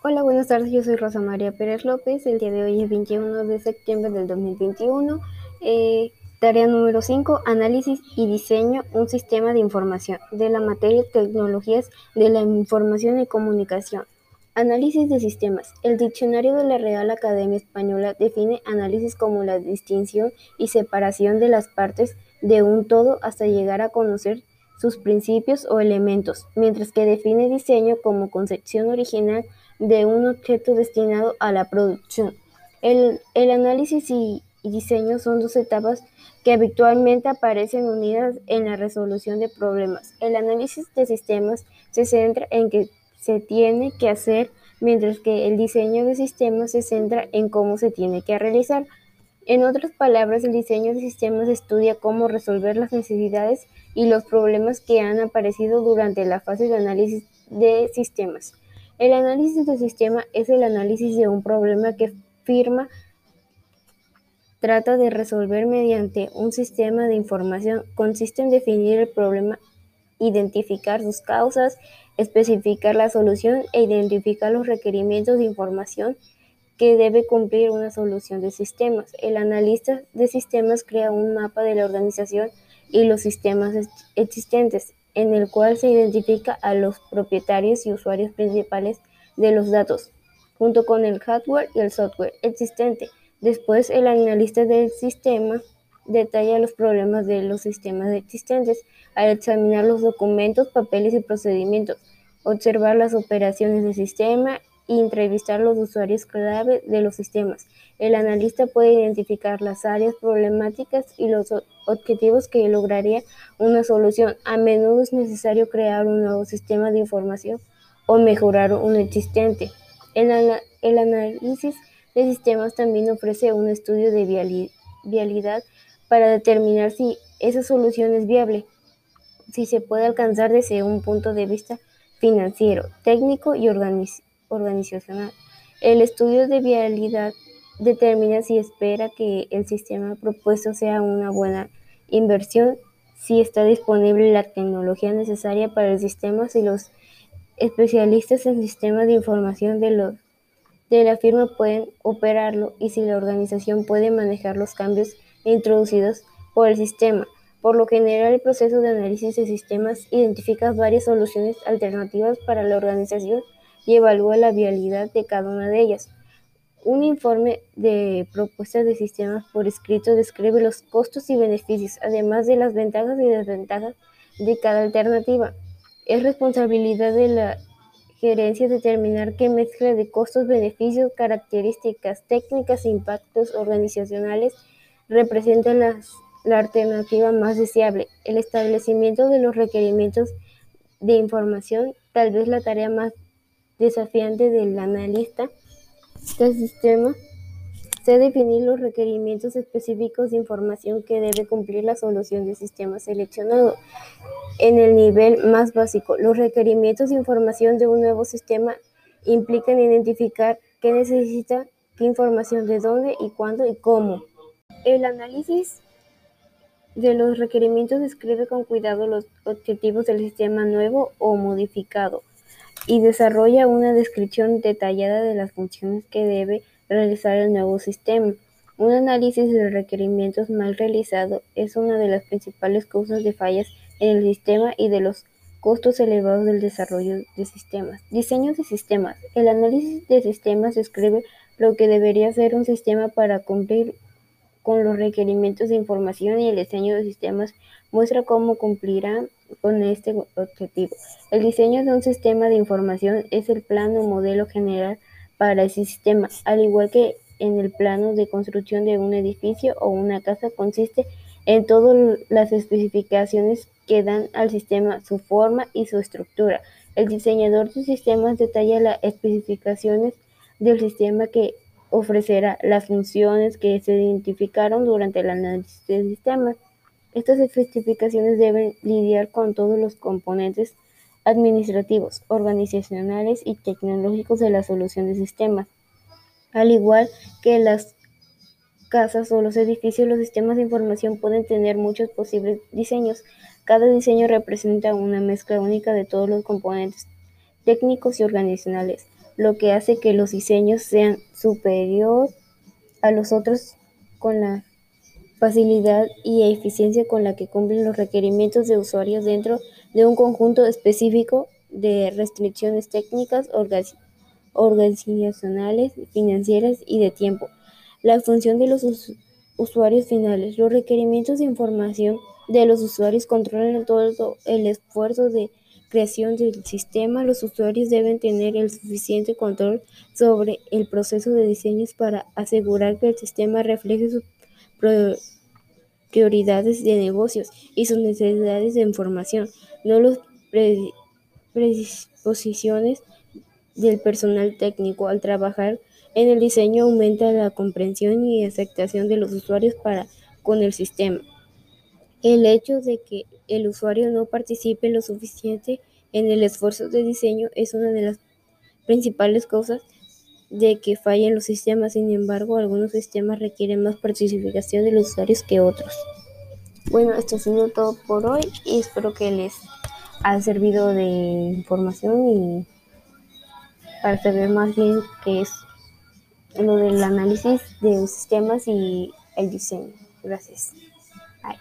Hola, buenas tardes. Yo soy Rosa María Pérez López. El día de hoy es 21 de septiembre del 2021. Eh, tarea número 5. Análisis y diseño un sistema de información de la materia Tecnologías de la Información y Comunicación. Análisis de sistemas. El diccionario de la Real Academia Española define análisis como la distinción y separación de las partes de un todo hasta llegar a conocer sus principios o elementos, mientras que define diseño como concepción original de un objeto destinado a la producción. El, análisis y, diseño son dos etapas que habitualmente aparecen unidas en la resolución de problemas. El análisis de sistemas se centra en qué se tiene que hacer, mientras que el diseño de sistemas se centra en cómo se tiene que realizar. En otras palabras, el diseño de sistemas estudia cómo resolver las necesidades y los problemas que han aparecido durante la fase de análisis de sistemas. El análisis de sistema es el análisis de un problema que firma trata de resolver mediante un sistema de información. Consiste en definir el problema, identificar sus causas, especificar la solución e identificar los requerimientos de información que debe cumplir una solución de sistemas. El analista de sistemas crea un mapa de la organización y los sistemas existentes en el cual se identifica a los propietarios y usuarios principales de los datos, junto con el hardware y el software existente. Después, el analista del sistema detalla los problemas de los sistemas existentes al examinar los documentos, papeles y procedimientos, observar las operaciones del sistema y entrevistar los usuarios clave de los sistemas. El analista puede identificar las áreas problemáticas y los objetivos que lograría una solución. A menudo es necesario crear un nuevo sistema de información o mejorar un existente. El, análisis de sistemas también ofrece un estudio de vialidad para determinar si esa solución es viable, si se puede alcanzar desde un punto de vista financiero, técnico y organizacional. El estudio de vialidad determina si espera que el sistema propuesto sea una buena inversión, si está disponible la tecnología necesaria para el sistema, si los especialistas en sistemas de información de, de la firma pueden operarlo y si la organización puede manejar los cambios introducidos por el sistema. Por lo general, el proceso de análisis de sistemas identifica varias soluciones alternativas para la organización y evalúa la viabilidad de cada una de ellas. Un informe de propuestas de sistemas por escrito describe los costos y beneficios, además de las ventajas y desventajas de cada alternativa. Es responsabilidad de la gerencia determinar qué mezcla de costos, beneficios, características técnicas e impactos organizacionales representa la alternativa más deseable. El establecimiento de los requerimientos de información, tal vez la tarea más desafiante del analista del sistema se definir los requerimientos específicos de información que debe cumplir la solución del sistema seleccionado. En el nivel más básico, los requerimientos de información de un nuevo sistema implican identificar qué necesita, qué información, de dónde y cuándo y cómo. El análisis de los requerimientos describe con cuidado los objetivos del sistema nuevo o modificado y desarrolla una descripción detallada de las funciones que debe realizar el nuevo sistema. Un análisis de requerimientos mal realizado es una de las principales causas de fallas en el sistema y de los costos elevados del desarrollo de sistemas. Diseño de sistemas. El análisis de sistemas describe lo que debería ser un sistema para cumplir con los requerimientos de información y el diseño de sistemas muestra cómo cumplirá con este objetivo. El diseño de un sistema de información es el plano modelo general para ese sistema, al igual que en el plano de construcción de un edificio o una casa consiste en todas las especificaciones que dan al sistema su forma y su estructura. El diseñador de sistemas detalla las especificaciones del sistema que ofrecerá las funciones que se identificaron durante el análisis de sistemas. Estas especificaciones deben lidiar con todos los componentes administrativos, organizacionales y tecnológicos de la solución de sistemas. Al igual que las casas o los edificios, los sistemas de información pueden tener muchos posibles diseños. Cada diseño representa una mezcla única de todos los componentes técnicos y organizacionales. lo que hace que los diseños sean superior a los otros con la facilidad y eficiencia con la que cumplen los requerimientos de usuarios dentro de un conjunto específico de restricciones técnicas, organizacionales, financieras y de tiempo. La función de los usuarios finales. Los requerimientos de información de los usuarios controlan todo el esfuerzo de creación del sistema. Los usuarios deben tener el suficiente control sobre el proceso de diseños para asegurar que el sistema refleje sus prioridades de negocios y sus necesidades de información, no las predisposiciones del personal técnico. Al trabajar en el diseño aumenta la comprensión y aceptación de los usuarios para con el sistema. El hecho de que el usuario no participe lo suficiente en el esfuerzo de diseño es una de las principales causas de que fallen los sistemas. Sin embargo, algunos sistemas requieren más participación de los usuarios que otros. Bueno, esto ha sido todo por hoy y espero que les haya servido de información y para saber más bien qué es lo del análisis de sistemas y el diseño. Gracias. Bye.